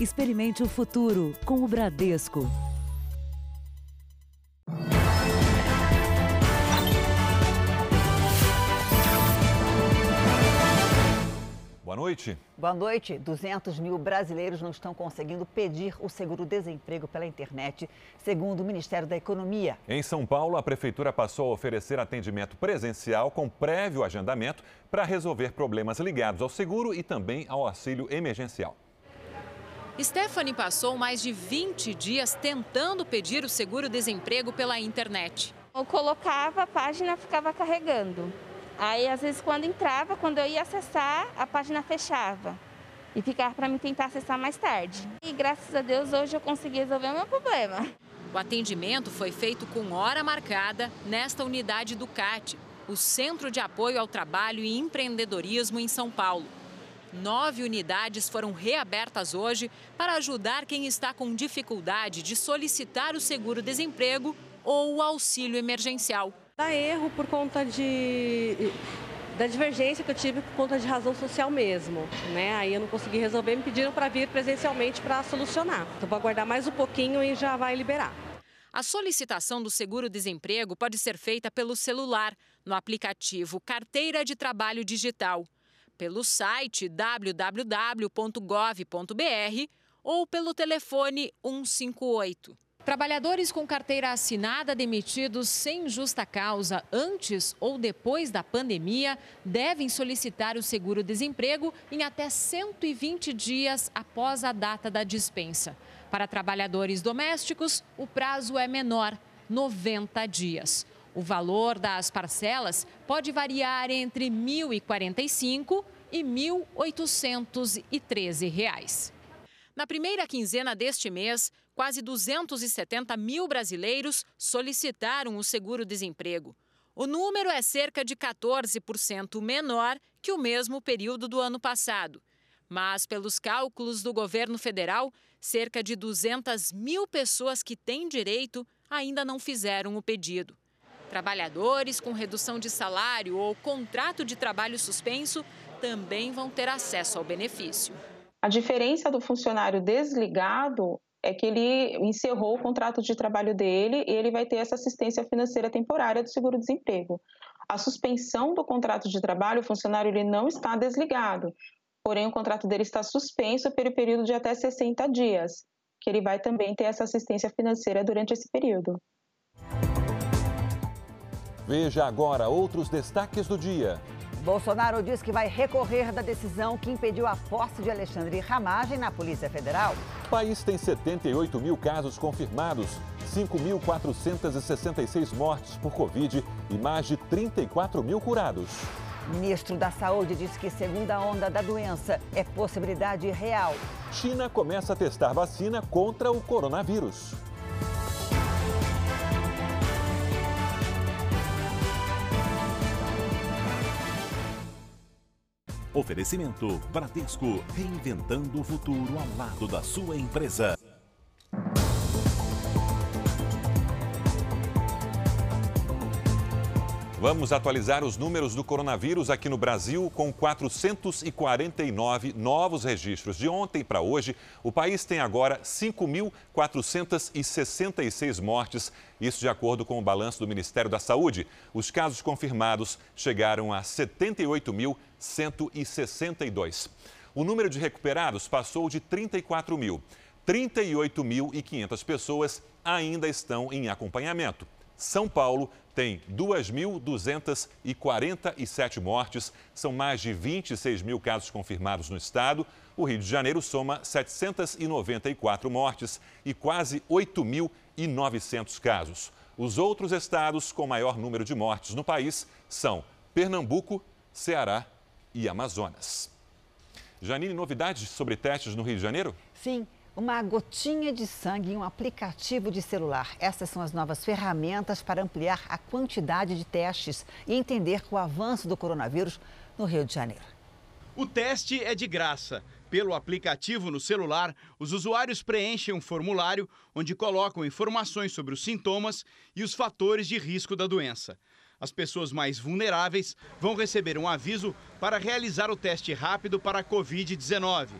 Experimente o futuro com o Bradesco. Boa noite. Boa noite. 200 mil brasileiros não estão conseguindo pedir o seguro-desemprego pela internet, segundo o Ministério da Economia. Em São Paulo, a Prefeitura passou a oferecer atendimento presencial com prévio agendamento para resolver problemas ligados ao seguro e também ao auxílio emergencial. Stephanie passou mais de 20 dias tentando pedir o seguro-desemprego pela internet. Eu colocava, a página ficava carregando. Aí, às vezes, quando entrava, quando eu ia acessar, a página fechava. E ficava para mim tentar acessar mais tarde. E graças a Deus, hoje eu consegui resolver o meu problema. O atendimento foi feito com hora marcada nesta unidade do CAT, o Centro de Apoio ao Trabalho e Empreendedorismo em São Paulo. Nove unidades foram reabertas hoje para ajudar quem está com dificuldade de solicitar o seguro-desemprego ou o auxílio emergencial. Dá erro por conta de da divergência que eu tive por conta de razão social mesmo, né? Aí eu não consegui resolver, me pediram para vir presencialmente para solucionar. Então vou aguardar mais um pouquinho e já vai liberar. A solicitação do seguro-desemprego pode ser feita pelo celular, no aplicativo Carteira de Trabalho Digital, pelo site www.gov.br ou pelo telefone 158. Trabalhadores com carteira assinada demitidos sem justa causa antes ou depois da pandemia devem solicitar o seguro-desemprego em até 120 dias após a data da dispensa. Para trabalhadores domésticos, o prazo é menor, 90 dias. O valor das parcelas pode variar entre R$ 1.045 e 1.813 reais. Na primeira quinzena deste mês, quase 270 mil brasileiros solicitaram o seguro-desemprego. O número é cerca de 14% menor que o mesmo período do ano passado. Mas, pelos cálculos do governo federal, cerca de 200 mil pessoas que têm direito ainda não fizeram o pedido. Trabalhadores com redução de salário ou contrato de trabalho suspenso também vão ter acesso ao benefício. A diferença do funcionário desligado é que ele encerrou o contrato de trabalho dele e ele vai ter essa assistência financeira temporária do seguro-desemprego. A suspensão do contrato de trabalho, o funcionário ele não está desligado, porém o contrato dele está suspenso pelo período de até 60 dias, que ele vai também ter essa assistência financeira durante esse período. Veja agora outros destaques do dia. Bolsonaro diz que vai recorrer da decisão que impediu a posse de Alexandre Ramagem na Polícia Federal. O país tem 78 mil casos confirmados, 5.466 mortes por Covid e mais de 34 mil curados. O ministro da Saúde diz que segunda onda da doença é possibilidade real. China começa a testar vacina contra o coronavírus. Oferecimento Bradesco, reinventando o futuro ao lado da sua empresa. Vamos atualizar os números do coronavírus aqui no Brasil, com 449 novos registros. De ontem para hoje, o país tem agora 5.466 mortes, isso de acordo com o balanço do Ministério da Saúde. Os casos confirmados chegaram a 78.162. O número de recuperados passou de 34 mil. 38.500 pessoas ainda estão em acompanhamento. São Paulo tem 2.247 mortes, são mais de 26 mil casos confirmados no estado. O Rio de Janeiro soma 794 mortes e quase 8.900 casos. Os outros estados com maior número de mortes no país são Pernambuco, Ceará e Amazonas. Janine, novidades sobre testes no Rio de Janeiro? Sim, uma gotinha de sangue em um aplicativo de celular. Essas são as novas ferramentas para ampliar a quantidade de testes e entender o avanço do coronavírus no Rio de Janeiro. O teste é de graça. Pelo aplicativo no celular, os usuários preenchem um formulário onde colocam informações sobre os sintomas e os fatores de risco da doença. As pessoas mais vulneráveis vão receber um aviso para realizar o teste rápido para a Covid-19.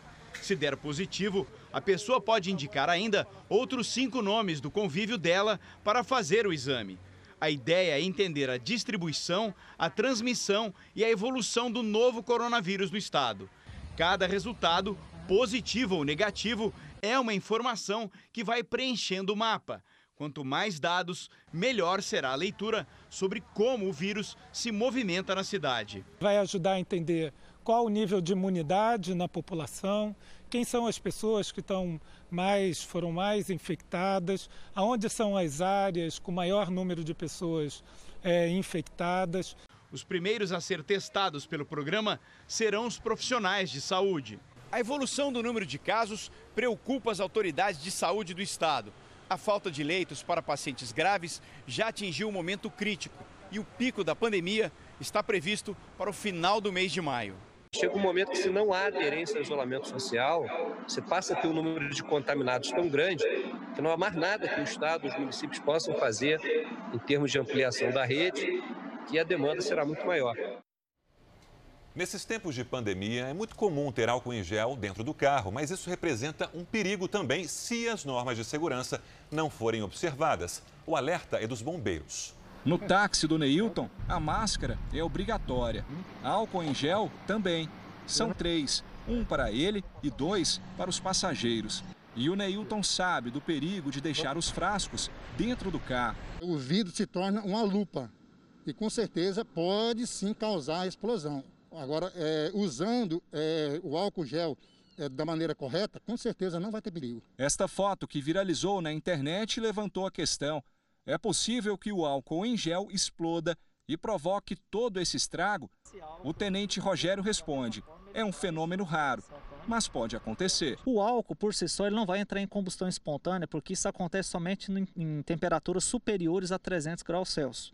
Se der positivo, a pessoa pode indicar ainda outros cinco nomes do convívio dela para fazer o exame. A ideia é entender a distribuição, a transmissão e a evolução do novo coronavírus no estado. Cada resultado, positivo ou negativo, é uma informação que vai preenchendo o mapa. Quanto mais dados, melhor será a leitura sobre como o vírus se movimenta na cidade. Vai ajudar a entender qual o nível de imunidade na população, quem são as pessoas que estão mais foram mais infectadas, aonde são as áreas com maior número de pessoas é, infectadas. Os primeiros a ser testados pelo programa serão os profissionais de saúde. A evolução do número de casos preocupa as autoridades de saúde do estado. A falta de leitos para pacientes graves já atingiu um momento crítico e o pico da pandemia está previsto para o final do mês de maio. Chega um momento que, se não há aderência ao isolamento social, você passa a ter um número de contaminados tão grande que não há mais nada que o Estado, os municípios possam fazer em termos de ampliação da rede, que a demanda será muito maior. Nesses tempos de pandemia, é muito comum ter álcool em gel dentro do carro, mas isso representa um perigo também se as normas de segurança não forem observadas. O alerta é dos bombeiros. No táxi do Neilton, a máscara é obrigatória. Álcool em gel também. São três: um para ele e dois para os passageiros. E o Neilton sabe do perigo de deixar os frascos dentro do carro. O vidro se torna uma lupa e com certeza pode sim causar explosão. Agora, é, usando é, o álcool gel é, da maneira correta, com certeza não vai ter perigo. Esta foto que viralizou na internet levantou a questão. É possível que o álcool em gel exploda e provoque todo esse estrago? O tenente Rogério responde: é um fenômeno raro, mas pode acontecer. O álcool, por si só, ele não vai entrar em combustão espontânea, porque isso acontece somente em temperaturas superiores a 300 graus Celsius.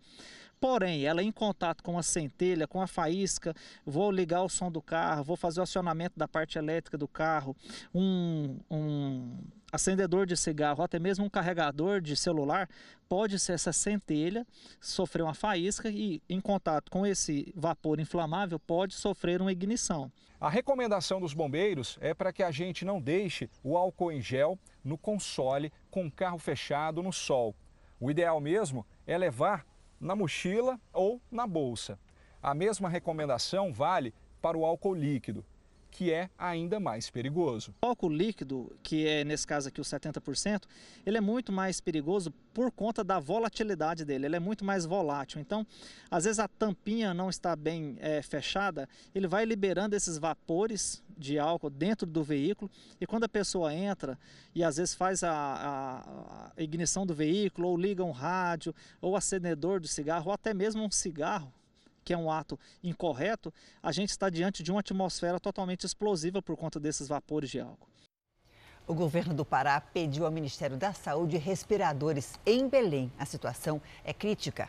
Porém, ela em contato com a centelha, com a faísca, vou ligar o som do carro, vou fazer o acionamento da parte elétrica do carro, um, um acendedor de cigarro, até mesmo um carregador de celular, pode ser essa centelha sofrer uma faísca e, em contato com esse vapor inflamável, pode sofrer uma ignição. A recomendação dos bombeiros é para que a gente não deixe o álcool em gel no console com o carro fechado no sol. O ideal mesmo é levar na mochila ou na bolsa. A mesma recomendação vale para o álcool líquido, que é ainda mais perigoso. O álcool líquido, que é nesse caso aqui o 70%, ele é muito mais perigoso por conta da volatilidade dele, ele é muito mais volátil. Então, às vezes a tampinha não está bem é, fechada, ele vai liberando esses vapores de álcool dentro do veículo e quando a pessoa entra e às vezes faz a, a, a ignição do veículo ou liga um rádio ou acendedor do cigarro ou até mesmo um cigarro que é um ato incorreto, a gente está diante de uma atmosfera totalmente explosiva por conta desses vapores de álcool. O governo do Pará pediu ao Ministério da Saúde respiradores em Belém. A situação é crítica.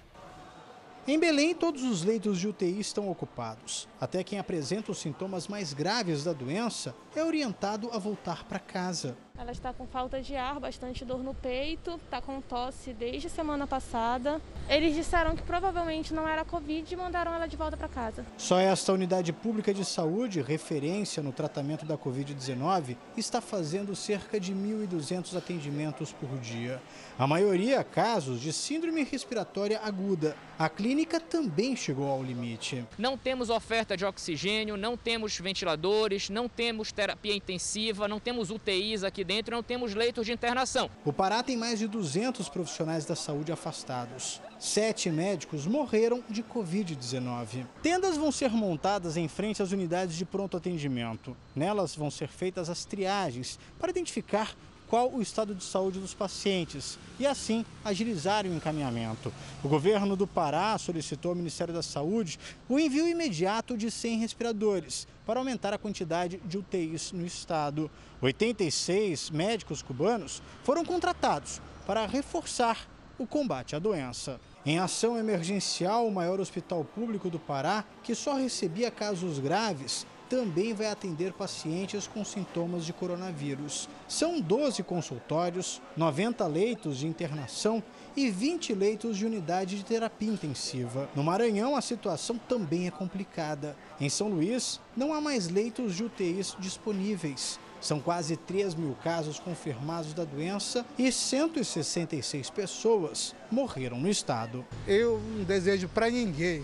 Em Belém, todos os leitos de UTI estão ocupados. Até quem apresenta os sintomas mais graves da doença é orientado a voltar para casa. Ela está com falta de ar, bastante dor no peito, está com tosse desde semana passada. Eles disseram que provavelmente não era Covid e mandaram ela de volta para casa. Só esta unidade pública de saúde, referência no tratamento da Covid-19, está fazendo cerca de 1.200 atendimentos por dia. A maioria casos de síndrome respiratória aguda. A clínica também chegou ao limite. Não temos oferta de oxigênio, não temos ventiladores, não temos terapia intensiva, não temos UTIs aqui dentro não temos leitos de internação. O Pará tem mais de 200 profissionais da saúde afastados. Sete médicos morreram de Covid-19. Tendas vão ser montadas em frente às unidades de pronto atendimento. Nelas vão ser feitas as triagens para identificar qual o estado de saúde dos pacientes e, assim, agilizar o encaminhamento. O governo do Pará solicitou ao Ministério da Saúde o envio imediato de 100 respiradores para aumentar a quantidade de UTIs no estado. 86 médicos cubanos foram contratados para reforçar o combate à doença. Em ação emergencial, o maior hospital público do Pará, que só recebia casos graves, também vai atender pacientes com sintomas de coronavírus. São 12 consultórios, 90 leitos de internação e 20 leitos de unidade de terapia intensiva. No Maranhão, a situação também é complicada. Em São Luís, não há mais leitos de UTIs disponíveis. São quase 3 mil casos confirmados da doença e 166 pessoas morreram no estado. Eu não desejo para ninguém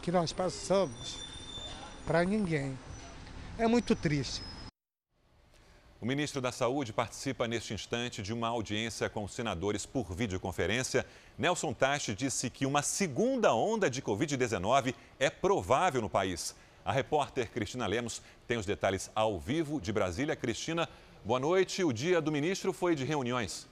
que nós passamos, para ninguém. É muito triste. O ministro da Saúde participa neste instante de uma audiência com senadores por videoconferência. Nelson Tache disse que uma segunda onda de Covid-19 é provável no país. A repórter Cristina Lemos tem os detalhes ao vivo de Brasília. Cristina, boa noite. O dia do ministro foi de reuniões.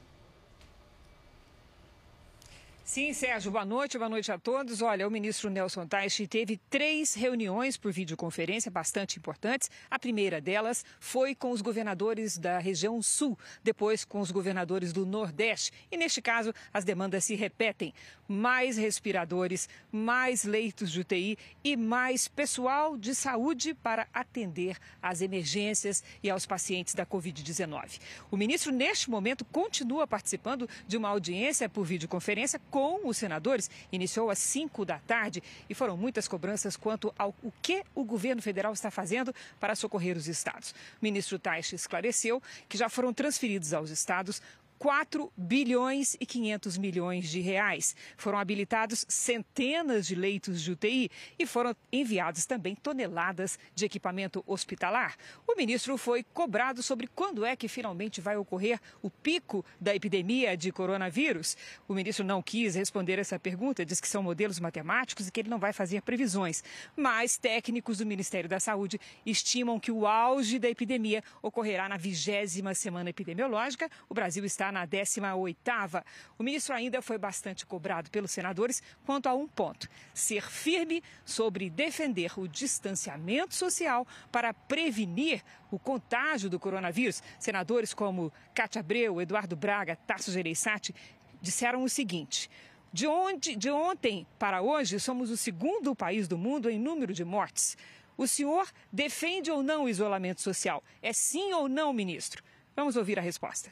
Sim, Sérgio, boa noite, boa noite a todos. Olha, o ministro Nelson Teich teve três reuniões por videoconferência bastante importantes. A primeira delas foi com os governadores da região sul, depois com os governadores do Nordeste. E neste caso, as demandas se repetem: mais respiradores, mais leitos de UTI e mais pessoal de saúde para atender às emergências e aos pacientes da Covid-19. O ministro, neste momento, continua participando de uma audiência por videoconferência com com os senadores iniciou às 5 da tarde e foram muitas cobranças quanto ao o que o governo federal está fazendo para socorrer os estados. O ministro Taixe esclareceu que já foram transferidos aos estados 4 bilhões e 500 milhões de reais. Foram habilitados centenas de leitos de UTI e foram enviadas também toneladas de equipamento hospitalar. O ministro foi cobrado sobre quando é que finalmente vai ocorrer o pico da epidemia de coronavírus. O ministro não quis responder essa pergunta, diz que são modelos matemáticos e que ele não vai fazer previsões. Mas técnicos do Ministério da Saúde estimam que o auge da epidemia ocorrerá na vigésima semana epidemiológica. O Brasil está na 18ª. O ministro ainda foi bastante cobrado pelos senadores quanto a um ponto: ser firme sobre defender o distanciamento social para prevenir o contágio do coronavírus. Senadores como Cátia Abreu, Eduardo Braga, Tasso Gereissati disseram o seguinte: de, onde, de ontem para hoje, somos o segundo país do mundo em número de mortes. O senhor defende ou não o isolamento social? É sim ou não, ministro? Vamos ouvir a resposta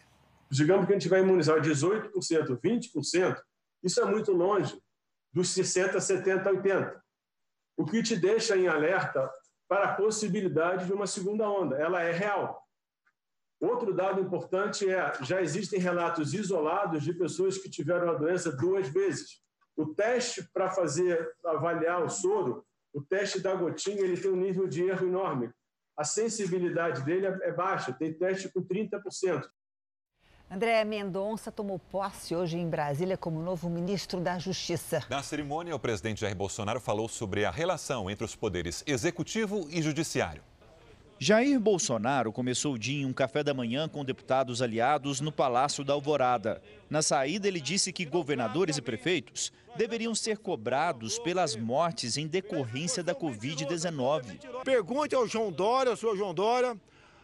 digamos que a gente vai imunizar 18%, 20%, isso é muito longe dos 60%, 70%, 80%. O que te deixa em alerta para a possibilidade de uma segunda onda. Ela é real. Outro dado importante é: já existem relatos isolados de pessoas que tiveram a doença duas vezes. O teste para fazer avaliar o soro, o teste da gotinha, ele tem um nível de erro enorme. A sensibilidade dele é baixa, tem teste com 30%. André Mendonça tomou posse hoje em Brasília como novo ministro da Justiça. Na cerimônia, o presidente Jair Bolsonaro falou sobre a relação entre os poderes executivo e judiciário. Jair Bolsonaro começou o dia em um café da manhã com deputados aliados no Palácio da Alvorada. Na saída, ele disse que governadores e prefeitos deveriam ser cobrados pelas mortes em decorrência da Covid-19. Pergunte ao João Dória, ao senhor João Dória,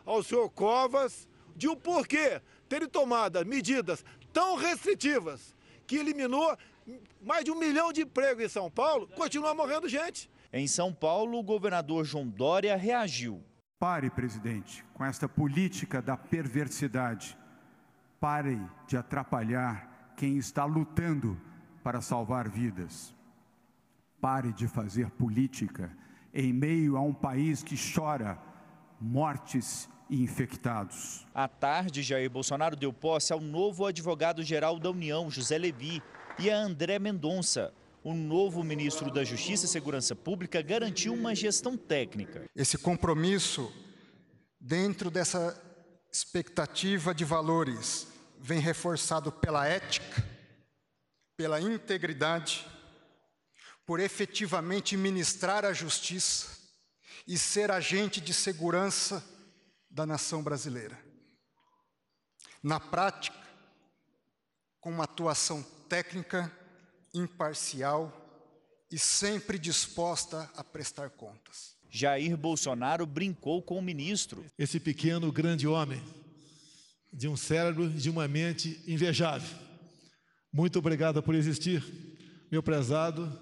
ao senhor Covas, de o porquê terem tomado medidas tão restritivas que eliminou mais de um milhão de empregos em São Paulo, continua morrendo gente. Em São Paulo, o governador João Dória reagiu. Pare, presidente, com esta política da perversidade. Pare de atrapalhar quem está lutando para salvar vidas. Pare de fazer política em meio a um país que chora mortes e infectados. À tarde, Jair Bolsonaro deu posse ao novo advogado-geral da União, José Levi, e a André Mendonça. O novo ministro da Justiça e Segurança Pública garantiu uma gestão técnica. Esse compromisso, dentro dessa expectativa de valores, vem reforçado pela ética, pela integridade, por efetivamente ministrar a justiça e ser agente de segurança da nação brasileira. Na prática, com uma atuação técnica, imparcial e sempre disposta a prestar contas. Jair Bolsonaro brincou com o ministro. Esse pequeno, grande homem, de um cérebro, de uma mente invejável. Muito obrigado por existir, meu prezado,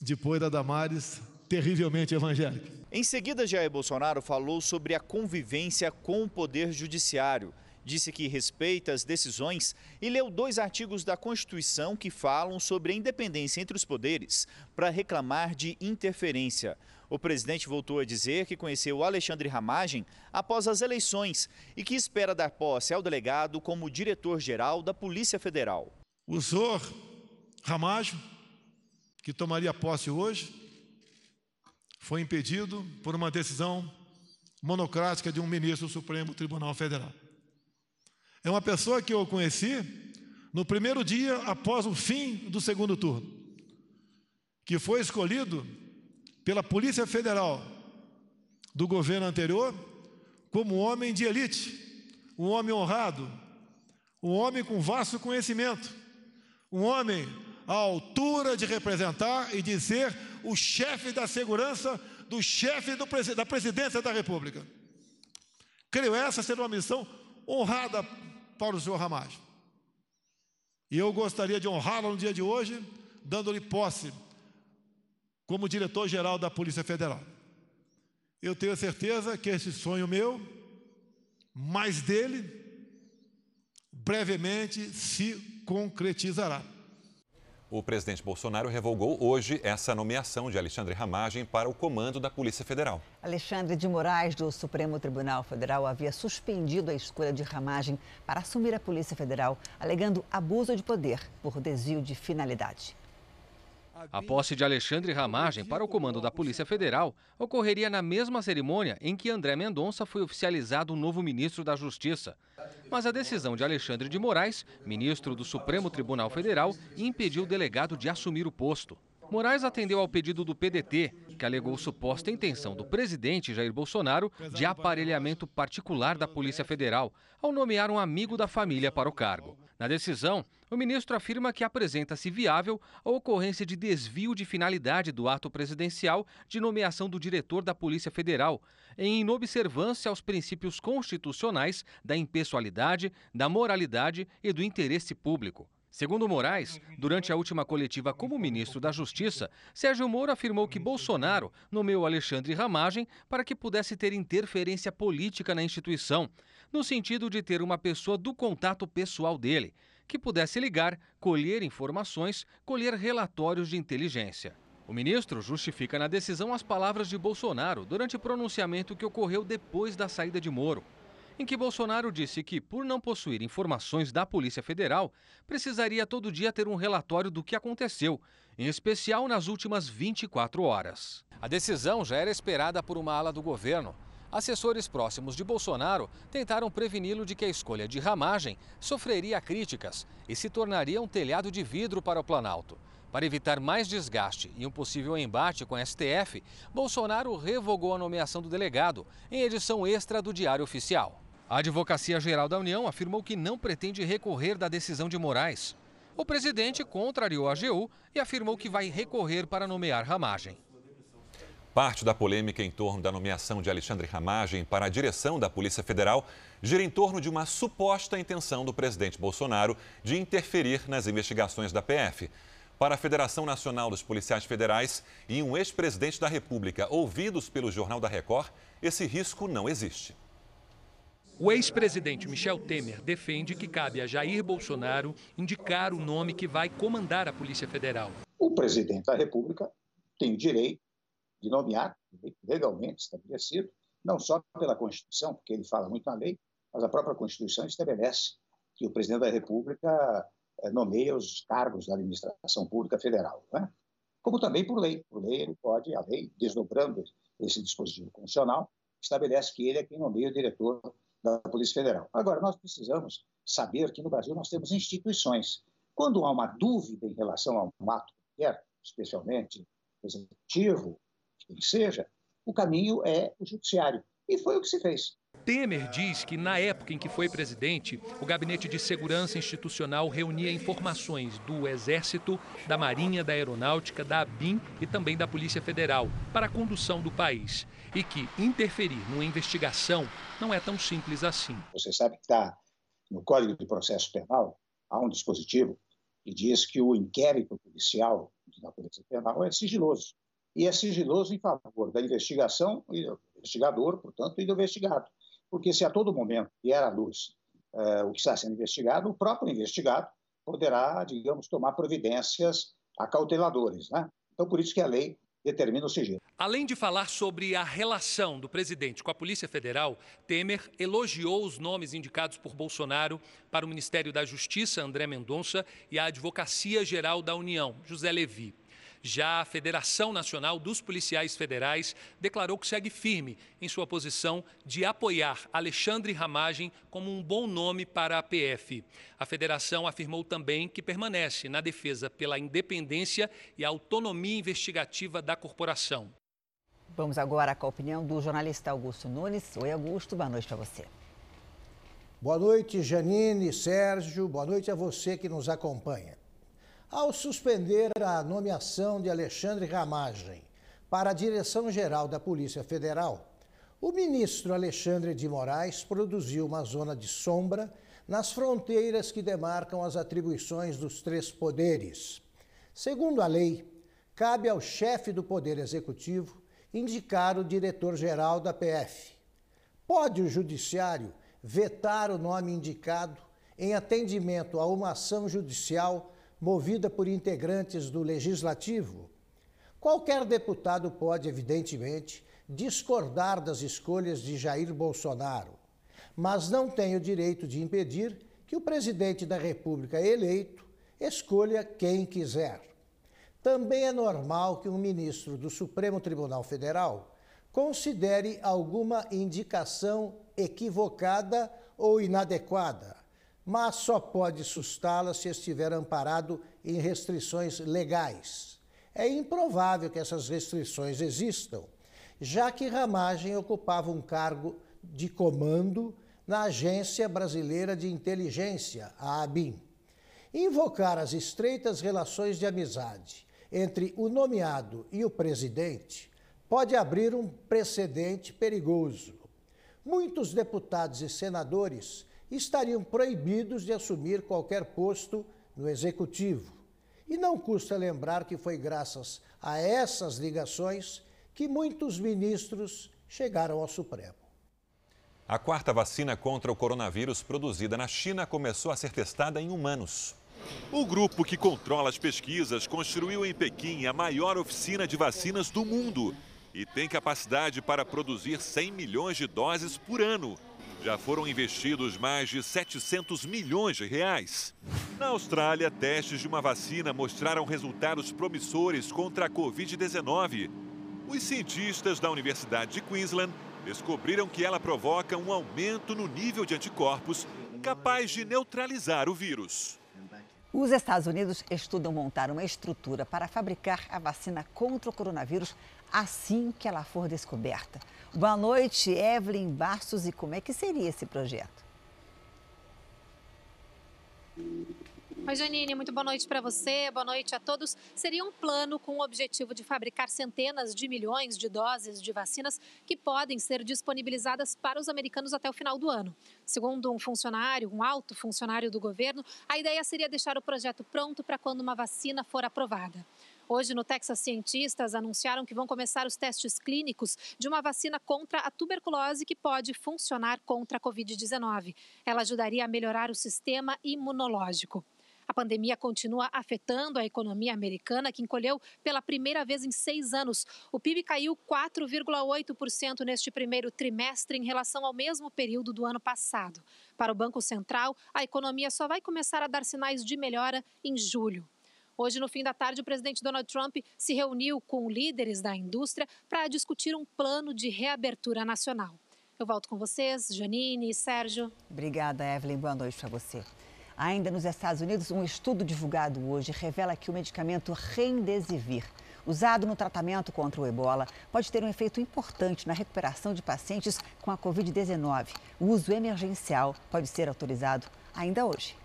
depois da Damares, terrivelmente evangélica. Em seguida, Jair Bolsonaro falou sobre a convivência com o Poder Judiciário. Disse que respeita as decisões e leu dois artigos da Constituição que falam sobre a independência entre os poderes para reclamar de interferência. O presidente voltou a dizer que conheceu Alexandre Ramagem após as eleições e que espera dar posse ao delegado como diretor-geral da Polícia Federal. O senhor Ramagem, que tomaria posse hoje, foi impedido por uma decisão monocrática de um ministro do Supremo Tribunal Federal. É uma pessoa que eu conheci no primeiro dia após o fim do segundo turno, que foi escolhido pela Polícia Federal do governo anterior como um homem de elite, um homem honrado, um homem com vasto conhecimento, um homem à altura de representar e de ser o chefe da segurança do chefe do, da presidência da República. Creio essa ser uma missão honrada para o senhor Ramage. E eu gostaria de honrá-lo no dia de hoje, dando-lhe posse como diretor-geral da Polícia Federal. Eu tenho certeza que esse sonho meu, mais dele, brevemente se concretizará. O presidente Bolsonaro revogou hoje essa nomeação de Alexandre Ramagem para o comando da Polícia Federal. Alexandre de Moraes, do Supremo Tribunal Federal, havia suspendido a escolha de Ramagem para assumir a Polícia Federal, alegando abuso de poder por desvio de finalidade. A posse de Alexandre Ramagem para o comando da Polícia Federal ocorreria na mesma cerimônia em que André Mendonça foi oficializado o novo ministro da Justiça. Mas a decisão de Alexandre de Moraes, ministro do Supremo Tribunal Federal, impediu o delegado de assumir o posto. Moraes atendeu ao pedido do PDT, que alegou suposta intenção do presidente Jair Bolsonaro de aparelhamento particular da Polícia Federal, ao nomear um amigo da família para o cargo. Na decisão, o ministro afirma que apresenta-se viável a ocorrência de desvio de finalidade do ato presidencial de nomeação do diretor da Polícia Federal, em inobservância aos princípios constitucionais da impessoalidade, da moralidade e do interesse público. Segundo Moraes, durante a última coletiva como ministro da Justiça, Sérgio Moro afirmou que Bolsonaro nomeou Alexandre Ramagem para que pudesse ter interferência política na instituição, no sentido de ter uma pessoa do contato pessoal dele, que pudesse ligar, colher informações, colher relatórios de inteligência. O ministro justifica na decisão as palavras de Bolsonaro durante pronunciamento que ocorreu depois da saída de Moro em que Bolsonaro disse que, por não possuir informações da Polícia Federal, precisaria todo dia ter um relatório do que aconteceu, em especial nas últimas 24 horas. A decisão já era esperada por uma ala do governo. Assessores próximos de Bolsonaro tentaram preveni-lo de que a escolha de ramagem sofreria críticas e se tornaria um telhado de vidro para o Planalto. Para evitar mais desgaste e um possível embate com a STF, Bolsonaro revogou a nomeação do delegado em edição extra do Diário Oficial. A Advocacia Geral da União afirmou que não pretende recorrer da decisão de Moraes. O presidente contrariou a AGU e afirmou que vai recorrer para nomear Ramagem. Parte da polêmica em torno da nomeação de Alexandre Ramagem para a direção da Polícia Federal gira em torno de uma suposta intenção do presidente Bolsonaro de interferir nas investigações da PF. Para a Federação Nacional dos Policiais Federais e um ex-presidente da República ouvidos pelo Jornal da Record, esse risco não existe. O ex-presidente Michel Temer defende que cabe a Jair Bolsonaro indicar o nome que vai comandar a Polícia Federal. O presidente da República tem o direito de nomear, legalmente estabelecido, não só pela Constituição, porque ele fala muito na lei, mas a própria Constituição estabelece que o presidente da República eh, nomeia os cargos da administração pública federal. Né? Como também por lei. Por lei, ele pode, a lei, desdobrando esse dispositivo constitucional, estabelece que ele é quem nomeia o diretor da Polícia Federal. Agora, nós precisamos saber que no Brasil nós temos instituições. Quando há uma dúvida em relação a um ato qualquer, especialmente executivo, quem seja, o caminho é o judiciário. E foi o que se fez. Temer diz que, na época em que foi presidente, o Gabinete de Segurança Institucional reunia informações do Exército, da Marinha, da Aeronáutica, da ABIN e também da Polícia Federal para a condução do país. E que interferir numa investigação não é tão simples assim. Você sabe que está no Código de Processo Penal, há um dispositivo que diz que o inquérito policial da Polícia Penal é sigiloso. E é sigiloso em favor da investigação, do investigador, portanto, e do investigado porque se a todo momento vier à luz uh, o que está sendo investigado, o próprio investigado poderá, digamos, tomar providências acauteladoras. Né? Então, por isso que a lei determina o sigilo. Além de falar sobre a relação do presidente com a Polícia Federal, Temer elogiou os nomes indicados por Bolsonaro para o Ministério da Justiça, André Mendonça, e a Advocacia Geral da União, José Levi. Já a Federação Nacional dos Policiais Federais declarou que segue firme em sua posição de apoiar Alexandre Ramagem como um bom nome para a PF. A federação afirmou também que permanece na defesa pela independência e autonomia investigativa da corporação. Vamos agora com a opinião do jornalista Augusto Nunes. Oi, Augusto, boa noite para você. Boa noite, Janine, Sérgio, boa noite a você que nos acompanha. Ao suspender a nomeação de Alexandre Ramagem para a direção-geral da Polícia Federal, o ministro Alexandre de Moraes produziu uma zona de sombra nas fronteiras que demarcam as atribuições dos três poderes. Segundo a lei, cabe ao chefe do Poder Executivo indicar o diretor-geral da PF. Pode o Judiciário vetar o nome indicado em atendimento a uma ação judicial movida por integrantes do Legislativo? Qualquer deputado pode, evidentemente, discordar das escolhas de Jair Bolsonaro, mas não tem o direito de impedir que o presidente da República eleito escolha quem quiser. Também é normal que um ministro do Supremo Tribunal Federal considere alguma indicação equivocada ou inadequada, mas só pode sustá-la se estiver amparado em restrições legais. É improvável que essas restrições existam, já que Ramagem ocupava um cargo de comando na Agência Brasileira de Inteligência, a ABIN. Invocar as estreitas relações de amizade entre o nomeado e o presidente pode abrir um precedente perigoso. Muitos deputados e senadores estariam proibidos de assumir qualquer posto no executivo. E não custa lembrar que foi graças a essas ligações que muitos ministros chegaram ao Supremo. A quarta vacina contra o coronavírus produzida na China começou a ser testada em humanos. O grupo que controla as pesquisas construiu em Pequim a maior oficina de vacinas do mundo e tem capacidade para produzir 100 milhões de doses por ano. Já foram investidos mais de 700 milhões de reais. Na Austrália, testes de uma vacina mostraram resultados promissores contra a Covid-19. Os cientistas da Universidade de Queensland descobriram que ela provoca um aumento no nível de anticorpos capaz de neutralizar o vírus. Os Estados Unidos estudam montar uma estrutura para fabricar a vacina contra o coronavírus assim que ela for descoberta. Boa noite, Evelyn Bastos. E como é que seria esse projeto? Oi, Janine, muito boa noite para você, boa noite a todos. Seria um plano com o objetivo de fabricar centenas de milhões de doses de vacinas que podem ser disponibilizadas para os americanos até o final do ano. Segundo um funcionário, um alto funcionário do governo, a ideia seria deixar o projeto pronto para quando uma vacina for aprovada. Hoje, no Texas, cientistas anunciaram que vão começar os testes clínicos de uma vacina contra a tuberculose que pode funcionar contra a Covid-19. Ela ajudaria a melhorar o sistema imunológico. A pandemia continua afetando a economia americana, que encolheu pela primeira vez em seis anos. O PIB caiu 4,8% neste primeiro trimestre em relação ao mesmo período do ano passado. Para o Banco Central, a economia só vai começar a dar sinais de melhora em julho. Hoje, no fim da tarde, o presidente Donald Trump se reuniu com líderes da indústria para discutir um plano de reabertura nacional. Eu volto com vocês, Janine e Sérgio. Obrigada, Evelyn. Boa noite para você. Ainda nos Estados Unidos, um estudo divulgado hoje revela que o medicamento Remdesivir, usado no tratamento contra o ebola, pode ter um efeito importante na recuperação de pacientes com a Covid-19. O uso emergencial pode ser autorizado ainda hoje.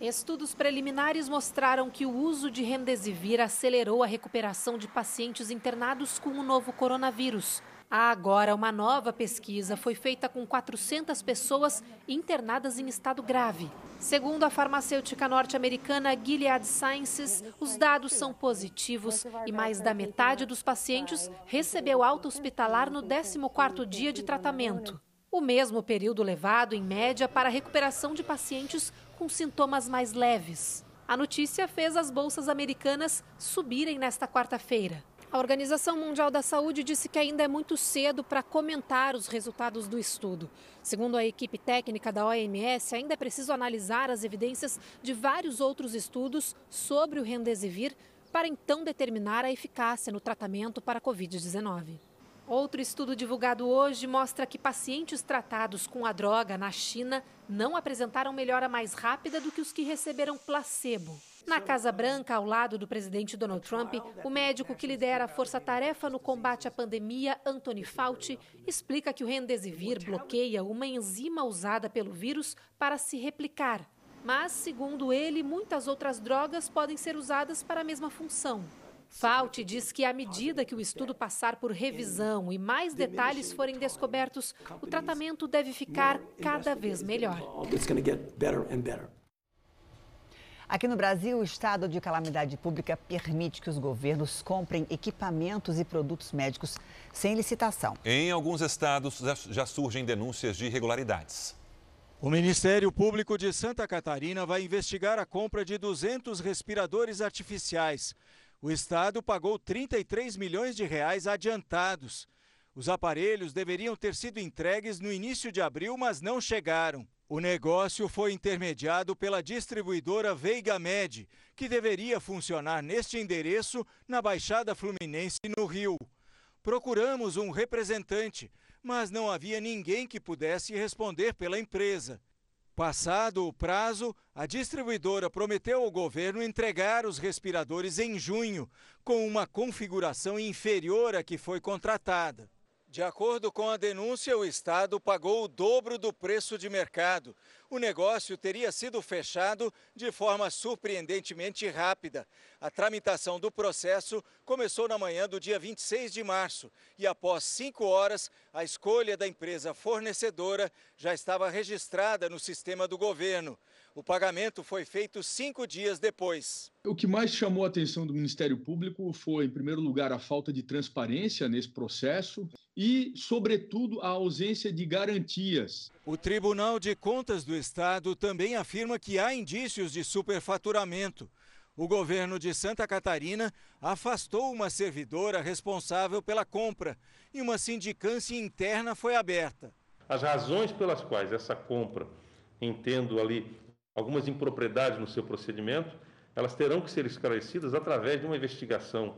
Estudos preliminares mostraram que o uso de Remdesivir acelerou a recuperação de pacientes internados com o novo coronavírus. Há agora uma nova pesquisa foi feita com 400 pessoas internadas em estado grave. Segundo a farmacêutica norte-americana Gilead Sciences, os dados são positivos e mais da metade dos pacientes recebeu alta hospitalar no 14º dia de tratamento. O mesmo período levado, em média, para a recuperação de pacientes com sintomas mais leves. A notícia fez as bolsas americanas subirem nesta quarta-feira. A Organização Mundial da Saúde disse que ainda é muito cedo para comentar os resultados do estudo. Segundo a equipe técnica da OMS, ainda é preciso analisar as evidências de vários outros estudos sobre o Remdesivir para então determinar a eficácia no tratamento para a Covid-19. Outro estudo divulgado hoje mostra que pacientes tratados com a droga na China não apresentaram melhora mais rápida do que os que receberam placebo. Na Casa Branca, ao lado do presidente Donald Trump, o médico que lidera a força-tarefa no combate à pandemia, Anthony Fauci, explica que o Remdesivir bloqueia uma enzima usada pelo vírus para se replicar. Mas, segundo ele, muitas outras drogas podem ser usadas para a mesma função. Fauci diz que à medida que o estudo passar por revisão e mais detalhes forem descobertos, o tratamento deve ficar cada vez melhor. Aqui no Brasil, o estado de calamidade pública permite que os governos comprem equipamentos e produtos médicos sem licitação. Em alguns estados já surgem denúncias de irregularidades. O Ministério Público de Santa Catarina vai investigar a compra de 200 respiradores artificiais. O estado pagou 33 milhões de reais adiantados. Os aparelhos deveriam ter sido entregues no início de abril, mas não chegaram. O negócio foi intermediado pela distribuidora Veiga Med, que deveria funcionar neste endereço na Baixada Fluminense, no Rio. Procuramos um representante, mas não havia ninguém que pudesse responder pela empresa. Passado o prazo, a distribuidora prometeu ao governo entregar os respiradores em junho, com uma configuração inferior à que foi contratada. De acordo com a denúncia, o Estado pagou o dobro do preço de mercado. O negócio teria sido fechado de forma surpreendentemente rápida. A tramitação do processo começou na manhã do dia 26 de março e, após cinco horas, a escolha da empresa fornecedora já estava registrada no sistema do governo. O pagamento foi feito cinco dias depois. O que mais chamou a atenção do Ministério Público foi, em primeiro lugar, a falta de transparência nesse processo e, sobretudo, a ausência de garantias. O Tribunal de Contas do Estado também afirma que há indícios de superfaturamento. O governo de Santa Catarina afastou uma servidora responsável pela compra e uma sindicância interna foi aberta. As razões pelas quais essa compra, entendo ali algumas impropriedades no seu procedimento, elas terão que ser esclarecidas através de uma investigação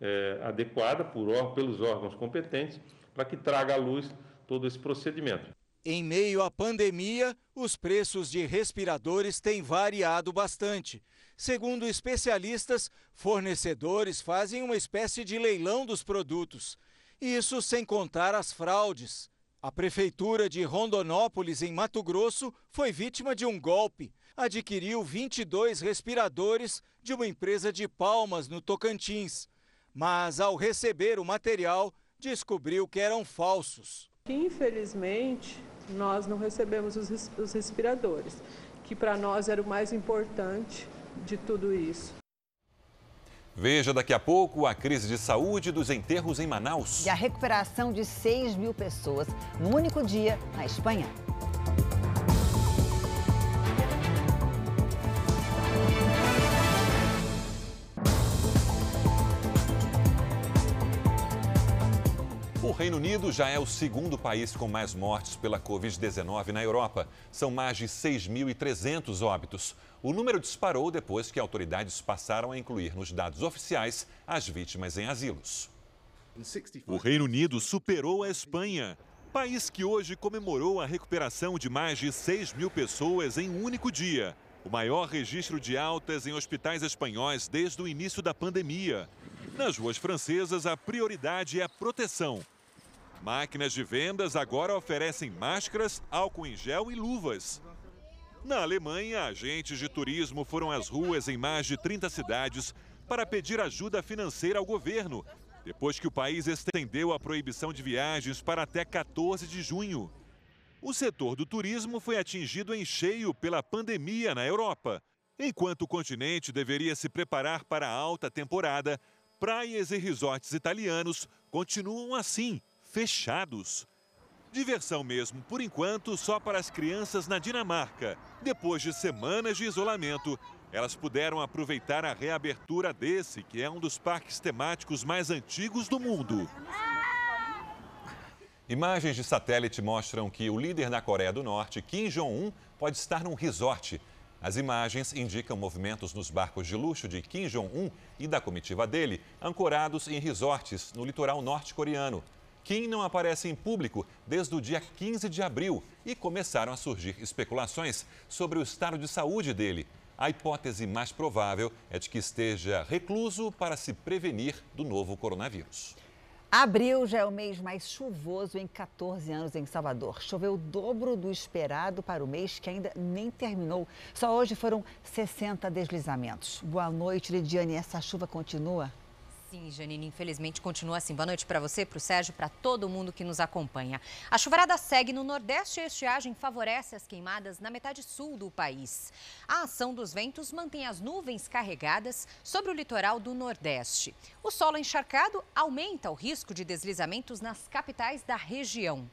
é, adequada por, pelos órgãos competentes para que traga à luz todo esse procedimento. Em meio à pandemia, os preços de respiradores têm variado bastante. Segundo especialistas, fornecedores fazem uma espécie de leilão dos produtos. Isso sem contar as fraudes. A prefeitura de Rondonópolis, em Mato Grosso, foi vítima de um golpe. Adquiriu 22 respiradores de uma empresa de Palmas, no Tocantins. Mas, ao receber o material, descobriu que eram falsos. Infelizmente, nós não recebemos os respiradores, que para nós era o mais importante de tudo isso. Veja daqui a pouco a crise de saúde dos enterros em Manaus. E a recuperação de 6 mil pessoas num único dia na Espanha. Reino Unido já é o segundo país com mais mortes pela Covid-19 na Europa. São mais de 6.300 óbitos. O número disparou depois que autoridades passaram a incluir nos dados oficiais as vítimas em asilos. O Reino Unido superou a Espanha, país que hoje comemorou a recuperação de mais de 6 mil pessoas em um único dia. O maior registro de altas em hospitais espanhóis desde o início da pandemia. Nas ruas francesas, a prioridade é a proteção. Máquinas de vendas agora oferecem máscaras, álcool em gel e luvas. Na Alemanha, agentes de turismo foram às ruas em mais de 30 cidades para pedir ajuda financeira ao governo, depois que o país estendeu a proibição de viagens para até 14 de junho. O setor do turismo foi atingido em cheio pela pandemia na Europa. Enquanto o continente deveria se preparar para a alta temporada, praias e resorts italianos continuam assim, fechados. Diversão mesmo, por enquanto, só para as crianças na Dinamarca. Depois de semanas de isolamento, Elas puderam aproveitar a reabertura desse, que é um dos parques temáticos mais antigos do mundo. Imagens de satélite mostram que o líder da Coreia do Norte, Kim Jong-un, pode estar num resort. As imagens indicam movimentos nos barcos de luxo de Kim Jong-un e da comitiva dele, ancorados em resorts no litoral norte-coreano. Kim não aparece em público desde o dia 15 de abril e começaram a surgir especulações sobre o estado de saúde dele. A hipótese mais provável é de que esteja recluso para se prevenir do novo coronavírus. Abril já é o mês mais chuvoso em 14 anos em Salvador. Choveu o dobro do esperado para o mês que ainda nem terminou. Só hoje foram 60 deslizamentos. Boa noite, Lidiane. Essa chuva continua? Sim, Janine, infelizmente continua assim. Boa noite para você, para o Sérgio, para todo mundo que nos acompanha. A chuvarada segue no Nordeste e a estiagem favorece as queimadas na metade sul do país. A ação dos ventos mantém as nuvens carregadas sobre o litoral do Nordeste. O solo encharcado aumenta o risco de deslizamentos nas capitais da região.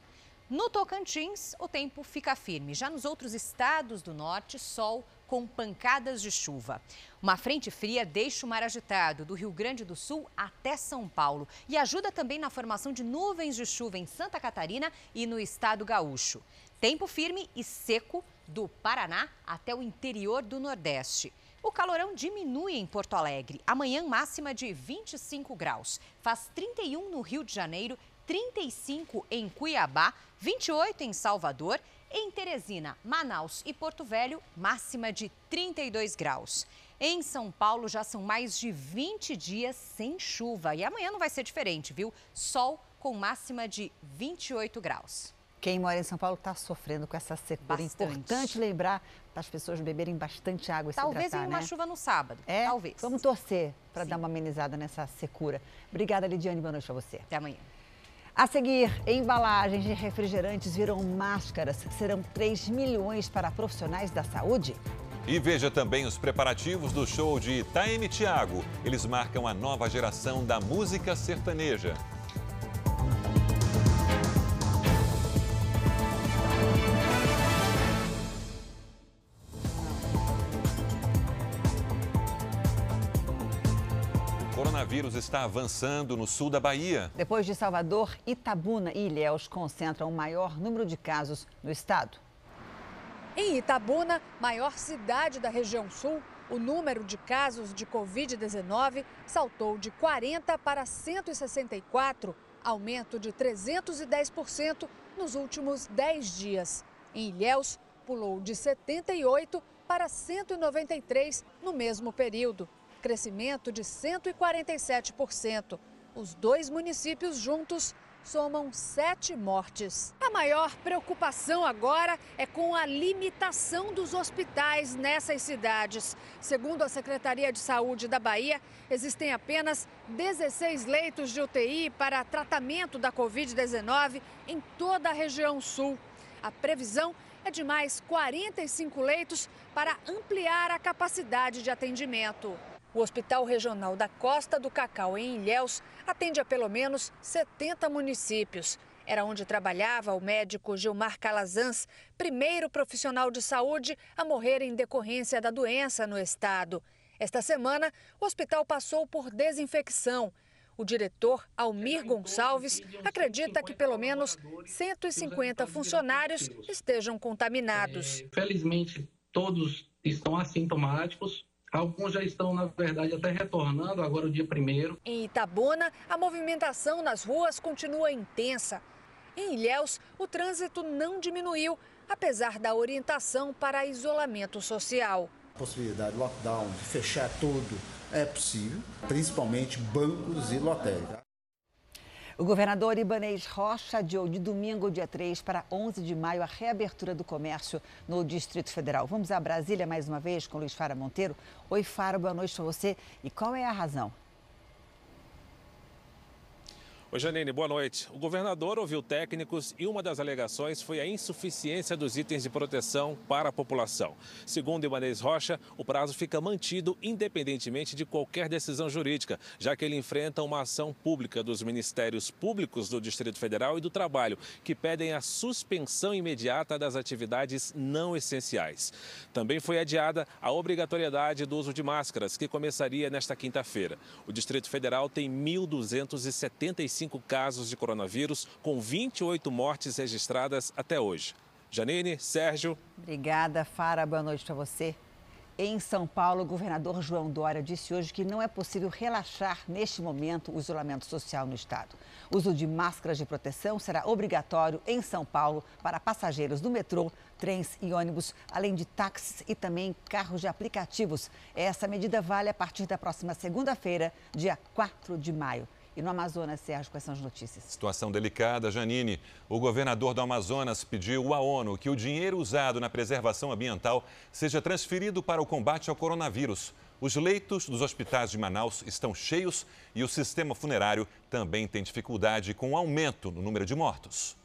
No Tocantins, o tempo fica firme. Já nos outros estados do norte, sol com pancadas de chuva. Uma frente fria deixa o mar agitado do Rio Grande do Sul até São Paulo e ajuda também na formação de nuvens de chuva em Santa Catarina e no estado gaúcho. Tempo firme e seco do Paraná até o interior do Nordeste. O calorão diminui em Porto Alegre. Amanhã, máxima de 25 graus. Faz 31 no Rio de Janeiro, 35 em Cuiabá, 28 em Salvador em Teresina, Manaus e Porto Velho, máxima de 32 graus. Em São Paulo já são mais de 20 dias sem chuva e amanhã não vai ser diferente, viu? Sol com máxima de 28 graus. Quem mora em São Paulo está sofrendo com essa secura. Bastante. Importante lembrar para as pessoas beberem bastante água e Talvez se hidratar, em uma né? chuva no sábado. É? Talvez. Vamos torcer para dar uma amenizada nessa secura. Obrigada, Lidiane. Boa noite para você. Até amanhã. A seguir, embalagens de refrigerantes viram máscaras. Serão 3 milhões para profissionais da saúde. E veja também os preparativos do show de Taeme Thiago. Eles marcam a nova geração da música sertaneja. Coronavírus está avançando no sul da Bahia. Depois de Salvador, Itabuna e Ilhéus concentram o maior número de casos no estado. Em Itabuna, maior cidade da região sul, o número de casos de Covid-19 saltou de 40 para 164, aumento de 310% nos últimos 10 dias. Em Ilhéus, pulou de 78 para 193 no mesmo período, crescimento de 147%. Os dois municípios juntos somam sete mortes. A maior preocupação agora é com a limitação dos hospitais nessas cidades. Segundo a Secretaria de Saúde da Bahia, existem apenas 16 leitos de UTI para tratamento da Covid-19 em toda a região sul. A previsão é de mais 45 leitos para ampliar a capacidade de atendimento. O Hospital Regional da Costa do Cacau, em Ilhéus, atende a pelo menos 70 municípios. Era onde trabalhava o médico Gilmar Calazans, primeiro profissional de saúde a morrer em decorrência da doença no estado. Esta semana, o hospital passou por desinfecção. O diretor Almir Gonçalves acredita que pelo menos 150 funcionários estejam contaminados. Felizmente, todos estão assintomáticos. Alguns já estão, na verdade, até retornando agora o dia primeiro. Em Itabuna, a movimentação nas ruas continua intensa. Em Ilhéus, o trânsito não diminuiu, apesar da orientação para isolamento social. A possibilidade de lockdown, de fechar tudo, é possível, principalmente bancos e lotéricas. O governador Ibanez Rocha adiou de domingo, dia 3, para 11 de maio, a reabertura do comércio no Distrito Federal. Vamos a Brasília mais uma vez com Luiz Fara Monteiro. Oi, Fara, boa noite para você. E qual é a razão? Oi, Janine, boa noite. O governador ouviu técnicos e uma das alegações foi a insuficiência dos itens de proteção para a população. Segundo Ibanez Rocha, o prazo fica mantido independentemente de qualquer decisão jurídica, já que ele enfrenta uma ação pública dos Ministérios Públicos do Distrito Federal e do Trabalho, que pedem a suspensão imediata das atividades não essenciais. Também foi adiada a obrigatoriedade do uso de máscaras, que começaria nesta quinta-feira. O Distrito Federal tem 1.275 45 casos de coronavírus, com 28 mortes registradas até hoje. Janine, Sérgio. Obrigada, Fara. Boa noite para você. Em São Paulo, o governador João Dória disse hoje que não é possível relaxar neste momento o isolamento social no estado. O uso de máscaras de proteção será obrigatório em São Paulo para passageiros do metrô, trens e ônibus, além de táxis e também carros de aplicativos. Essa medida vale a partir da próxima segunda-feira, dia 4 de maio. E no Amazonas, Sérgio, quais são as notícias? Situação delicada, Janine. O governador do Amazonas pediu à ONU que o dinheiro usado na preservação ambiental seja transferido para o combate ao coronavírus. Os leitos dos hospitais de Manaus estão cheios e o sistema funerário também tem dificuldade com o aumento no número de mortos.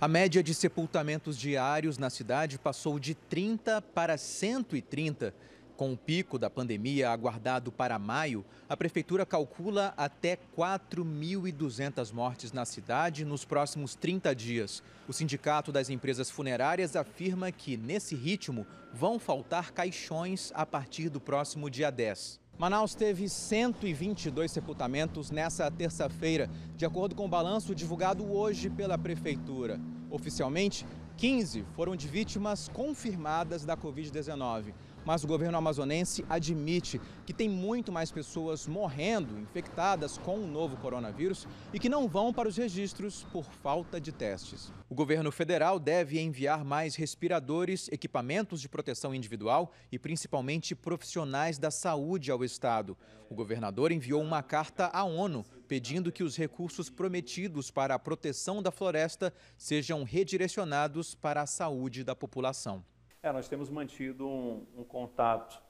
A média de sepultamentos diários na cidade passou de 30 para 130 com o pico da pandemia aguardado para maio, a Prefeitura calcula até 4.200 mortes na cidade nos próximos 30 dias. O Sindicato das Empresas Funerárias afirma que, nesse ritmo, vão faltar caixões a partir do próximo dia 10. Manaus teve 122 sepultamentos nessa terça-feira, de acordo com o balanço divulgado hoje pela Prefeitura. Oficialmente, 15 foram de vítimas confirmadas da Covid-19 mas o governo amazonense admite que tem muito mais pessoas morrendo infectadas com o novo coronavírus e que não vão para os registros por falta de testes. O governo federal deve enviar mais respiradores, equipamentos de proteção individual e principalmente profissionais da saúde ao estado. O governador enviou uma carta à ONU pedindo que os recursos prometidos para a proteção da floresta sejam redirecionados para a saúde da população. É, nós temos mantido um, um contato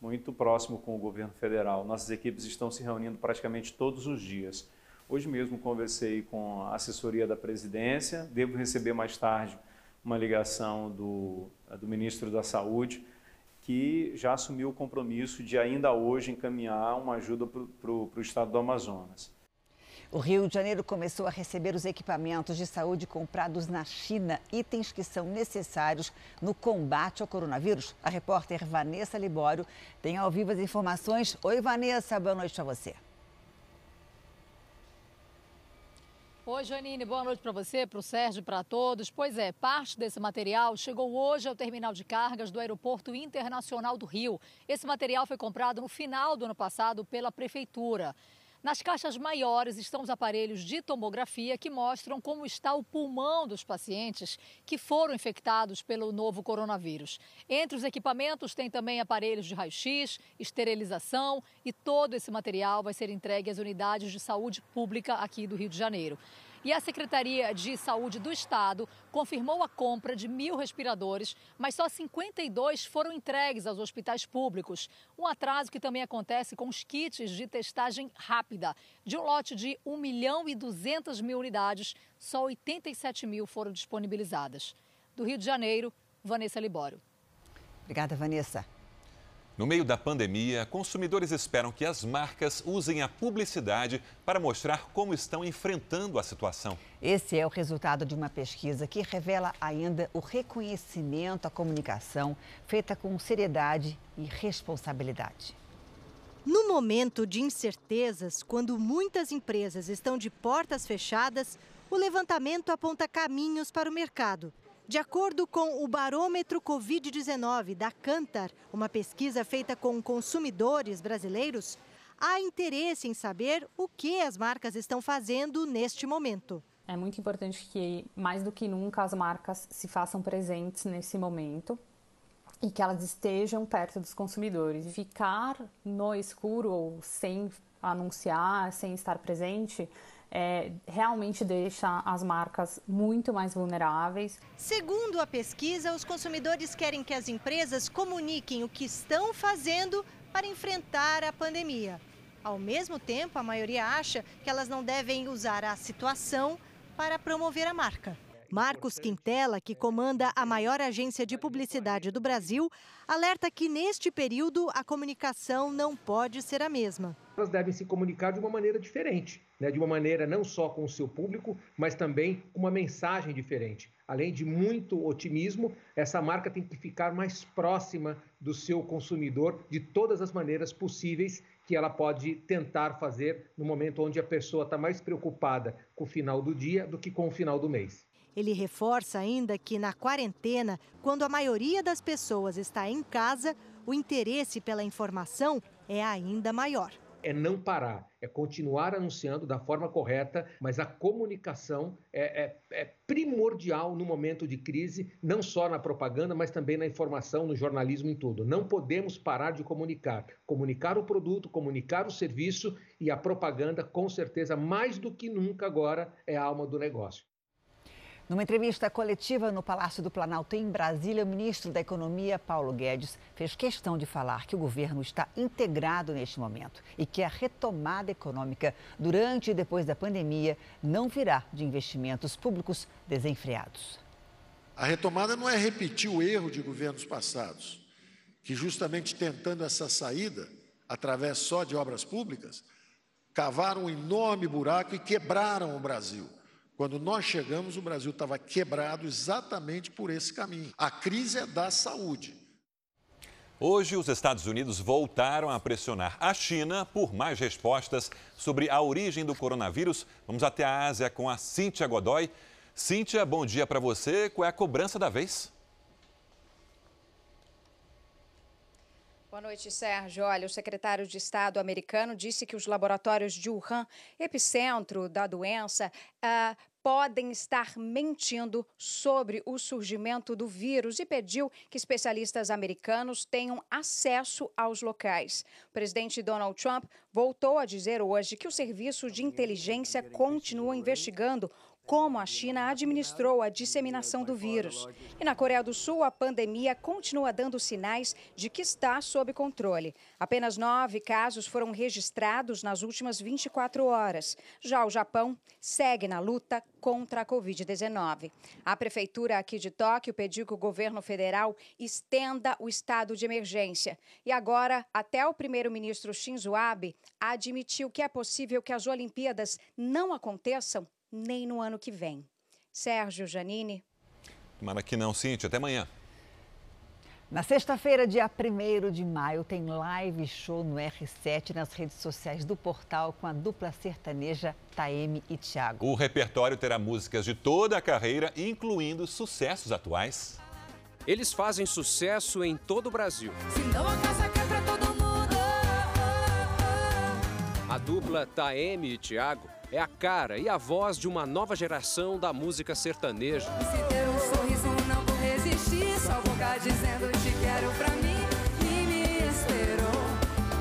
muito próximo com o governo federal. Nossas equipes estão se reunindo praticamente todos os dias. Hoje mesmo conversei com a assessoria da presidência, devo receber mais tarde uma ligação do, do ministro da Saúde, que já assumiu o compromisso de ainda hoje encaminhar uma ajuda para o estado do Amazonas. O Rio de Janeiro começou a receber os equipamentos de saúde comprados na China, itens que são necessários no combate ao coronavírus. A repórter Vanessa Libório tem ao vivo as informações. Oi, Vanessa, boa noite para você. Oi, Janine, boa noite para você, para o Sérgio, para todos. Pois é, parte desse material chegou hoje ao terminal de cargas do Aeroporto Internacional do Rio. Esse material foi comprado no final do ano passado pela Prefeitura. Nas caixas maiores estão os aparelhos de tomografia que mostram como está o pulmão dos pacientes que foram infectados pelo novo coronavírus. Entre os equipamentos tem também aparelhos de raio-x, esterilização e todo esse material vai ser entregue às unidades de saúde pública aqui do Rio de Janeiro. E a Secretaria de Saúde do Estado confirmou a compra de mil respiradores, mas só 52 foram entregues aos hospitais públicos. Um atraso que também acontece com os kits de testagem rápida. De um lote de 1 milhão e 200 mil unidades, só 87 mil foram disponibilizadas. Do Rio de Janeiro, Vanessa Libório. Obrigada, Vanessa. No meio da pandemia, consumidores esperam que as marcas usem a publicidade para mostrar como estão enfrentando a situação. Esse é o resultado de uma pesquisa que revela ainda o reconhecimento à comunicação feita com seriedade e responsabilidade. No momento de incertezas, quando muitas empresas estão de portas fechadas, o levantamento aponta caminhos para o mercado. De acordo com o Barômetro Covid-19 da Cantar, uma pesquisa feita com consumidores brasileiros, há interesse em saber o que as marcas estão fazendo neste momento. É muito importante que, mais do que nunca, as marcas se façam presentes nesse momento e que elas estejam perto dos consumidores. Ficar no escuro ou sem anunciar, sem estar presente, é, realmente deixa as marcas muito mais vulneráveis. Segundo a pesquisa, os consumidores querem que as empresas comuniquem o que estão fazendo para enfrentar a pandemia. Ao mesmo tempo, a maioria acha que elas não devem usar a situação para promover a marca. Marcos Quintela, que comanda a maior agência de publicidade do Brasil, alerta que neste período a comunicação não pode ser a mesma. Elas devem se comunicar de uma maneira diferente, né? de uma maneira não só com o seu público, mas também com uma mensagem diferente. Além de muito otimismo, essa marca tem que ficar mais próxima do seu consumidor de todas as maneiras possíveis que ela pode tentar fazer no momento onde a pessoa está mais preocupada com o final do dia do que com o final do mês. Ele reforça ainda que na quarentena, quando a maioria das pessoas está em casa, o interesse pela informação é ainda maior. É não parar, é continuar anunciando da forma correta, mas a comunicação é, é, é, primordial no momento de crise, não só na propaganda, mas também na informação, no jornalismo em tudo. Não podemos parar de comunicar. Comunicar o produto, comunicar o serviço e a propaganda, com certeza, mais do que nunca agora, é a alma do negócio. Numa entrevista coletiva no Palácio do Planalto, em Brasília, o ministro da Economia, Paulo Guedes, fez questão de falar que o governo está integrado neste momento e que a retomada econômica durante e depois da pandemia não virá de investimentos públicos desenfreados. A retomada não é repetir o erro de governos passados, que justamente tentando essa saída, através só de obras públicas, cavaram um enorme buraco e quebraram o Brasil. Quando nós chegamos, o Brasil estava quebrado exatamente por esse caminho. A crise é da saúde. Hoje, os Estados Unidos voltaram a pressionar a China por mais respostas sobre a origem do coronavírus. Vamos até a Ásia com a Cíntia Godoy. Cíntia, bom dia para você. Qual é a cobrança da vez? Boa noite, Sérgio. Olha, o secretário de Estado americano disse que os laboratórios de Wuhan, epicentro da doença, uh, podem estar mentindo sobre o surgimento do vírus e pediu que especialistas americanos tenham acesso aos locais. O presidente Donald Trump voltou a dizer hoje que o serviço de inteligência continua investigando como a China administrou a disseminação do vírus. E na Coreia do Sul, a pandemia continua dando sinais de que está sob controle. Apenas nove casos foram registrados nas últimas 24 horas. Já o Japão segue na luta contra a Covid-19. A prefeitura aqui de Tóquio pediu que o governo federal estenda o estado de emergência. E agora, até o primeiro-ministro Shinzo Abe admitiu que é possível que as Olimpíadas não aconteçam nem no ano que vem. Sérgio Janine. Tomara que não, Cintia. Até amanhã. Na sexta-feira, dia 1 de maio, tem live show no R7 nas redes sociais do portal com a dupla sertaneja Taeme e Thiago. O repertório terá músicas de toda a carreira, incluindo sucessos atuais. Eles fazem sucesso em todo o Brasil. A dupla Taeme e Thiago é a cara e a voz de uma nova geração da música sertaneja. Se der um sorriso, não vou resistir, só vou dizendo te quero pra mim. E me esperou,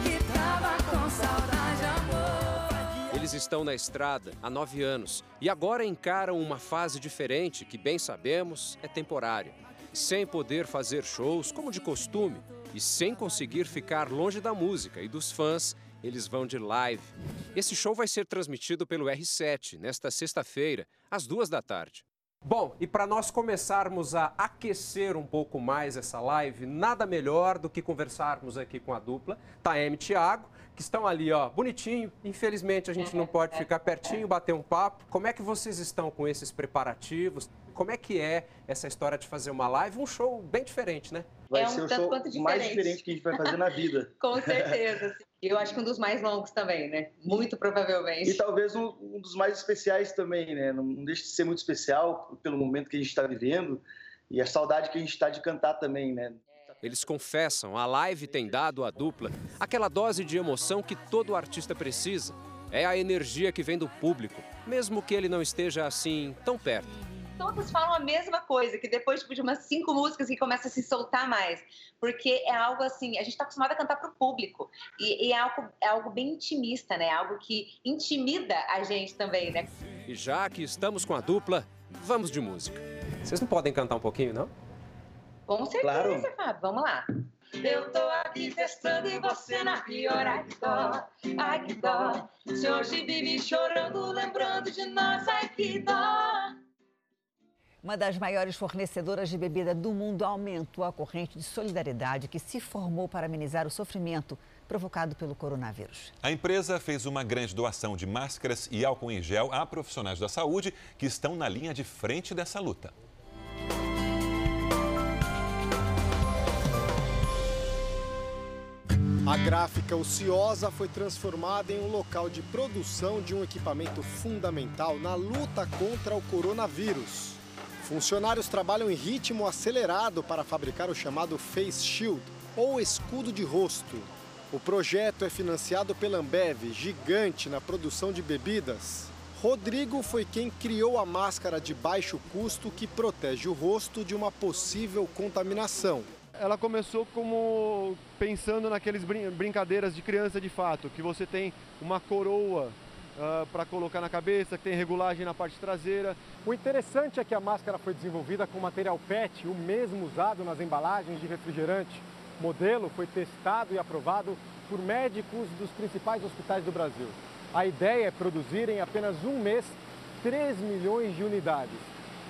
que tava com saudade, amor. Eles estão na estrada há nove anos e agora encaram uma fase diferente que, bem sabemos, é temporária. Sem poder fazer shows como de costume e sem conseguir ficar longe da música e dos fãs, eles vão de live. Esse show vai ser transmitido pelo R7 nesta sexta-feira, às duas da tarde. Bom, e para nós começarmos a aquecer um pouco mais essa live, nada melhor do que conversarmos aqui com a dupla, Taeme Thiago, que estão ali, ó, bonitinho. Infelizmente a gente não pode ficar pertinho, bater um papo. Como é que vocês estão com esses preparativos? Como é que é essa história de fazer uma live? Um show bem diferente, né? Vai é um ser o show mais diferente que a gente vai fazer na vida. com certeza. Eu acho que um dos mais longos também, né? Muito provavelmente. E talvez um, um dos mais especiais também, né? Não, não deixa de ser muito especial pelo momento que a gente está vivendo e a saudade que a gente está de cantar também, né? Eles confessam, a live tem dado à dupla aquela dose de emoção que todo artista precisa. É a energia que vem do público, mesmo que ele não esteja assim tão perto todos falam a mesma coisa, que depois tipo, de umas cinco músicas que começa a se soltar mais. Porque é algo assim, a gente está acostumado a cantar para o público. E, e, é, algo, é algo bem intimista, né? Algo que intimida a gente também, né? E já que estamos com a dupla, vamos de música. Vocês não podem cantar um pouquinho, não? Com certeza, claro. Fábio. Vamos lá. Eu tô aqui testando e você na pior. Ai que dó, ai que dó. Se hoje vive chorando, lembrando de nós, ai que dó. Uma das maiores fornecedoras de bebida do mundo aumentou a corrente de solidariedade que se formou para amenizar o sofrimento provocado pelo coronavírus. A empresa fez uma grande doação de máscaras e álcool em gel a profissionais da saúde que estão na linha de frente dessa luta. A gráfica ociosa foi transformada em um local de produção de um equipamento fundamental na luta contra o coronavírus. Funcionários trabalham em ritmo acelerado para fabricar o chamado Face Shield, ou escudo de rosto. O projeto é financiado pela Ambev, gigante na produção de bebidas. Rodrigo foi quem criou a máscara de baixo custo que protege o rosto de uma possível contaminação ela começou como pensando naqueles brin brincadeiras de criança de fato, que você tem uma coroa uh, ah, para colocar na cabeça, que tem regulagem na parte traseira. O interessante é que a máscara foi desenvolvida com material PET, o mesmo usado nas embalagens de refrigerante. O modelo foi testado e aprovado por médicos dos principais hospitais do Brasil. A ideia é produzir em apenas um mês 3 milhões de unidades.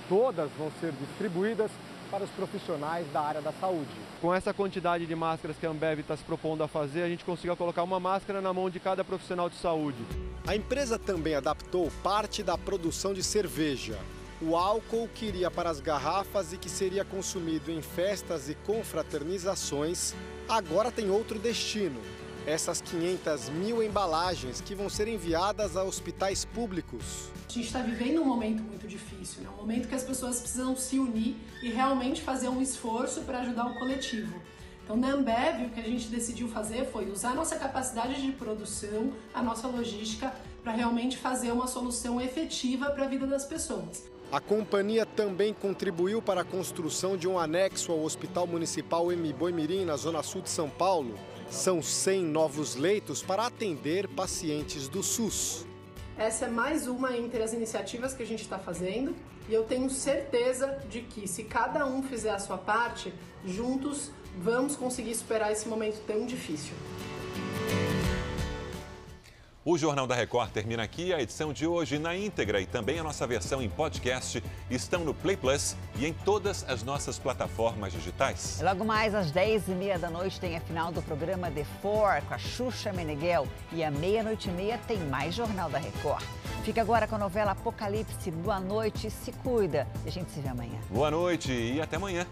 Todas vão ser distribuídas para os profissionais da área da saúde. Com essa quantidade de máscaras que a Ambev está se propondo a fazer, a gente conseguiu colocar uma máscara na mão de cada profissional de saúde. A empresa também adaptou parte da produção de cerveja. O álcool que iria para as garrafas e que seria consumido em festas e confraternizações, agora tem outro destino essas 500 mil embalagens que vão ser enviadas a hospitais públicos. A gente está vivendo um momento muito difícil, né? um momento que as pessoas precisam se unir e realmente fazer um esforço para ajudar o coletivo. Então, na Ambev, o que a gente decidiu fazer foi usar nossa capacidade de produção, a nossa logística, para realmente fazer uma solução efetiva para a vida das pessoas. A companhia também contribuiu para a construção de um anexo ao Hospital Municipal M. Boimirim, na Zona Sul de São Paulo, são 100 novos leitos para atender pacientes do SUS. Essa é mais uma entre as iniciativas que a gente está fazendo e eu tenho certeza de que, se cada um fizer a sua parte, juntos vamos conseguir superar esse momento tão difícil. O Jornal da Record termina aqui. A edição de hoje na íntegra e também a nossa versão em podcast estão no Play Plus e em todas as nossas plataformas digitais. Logo mais às 10h30 da noite tem a final do programa The Four com a Xuxa Meneghel. E à meia-noite e meia tem mais Jornal da Record. Fica agora com a novela Apocalipse. Boa noite, se cuida. E a gente se vê amanhã. Boa noite e até amanhã.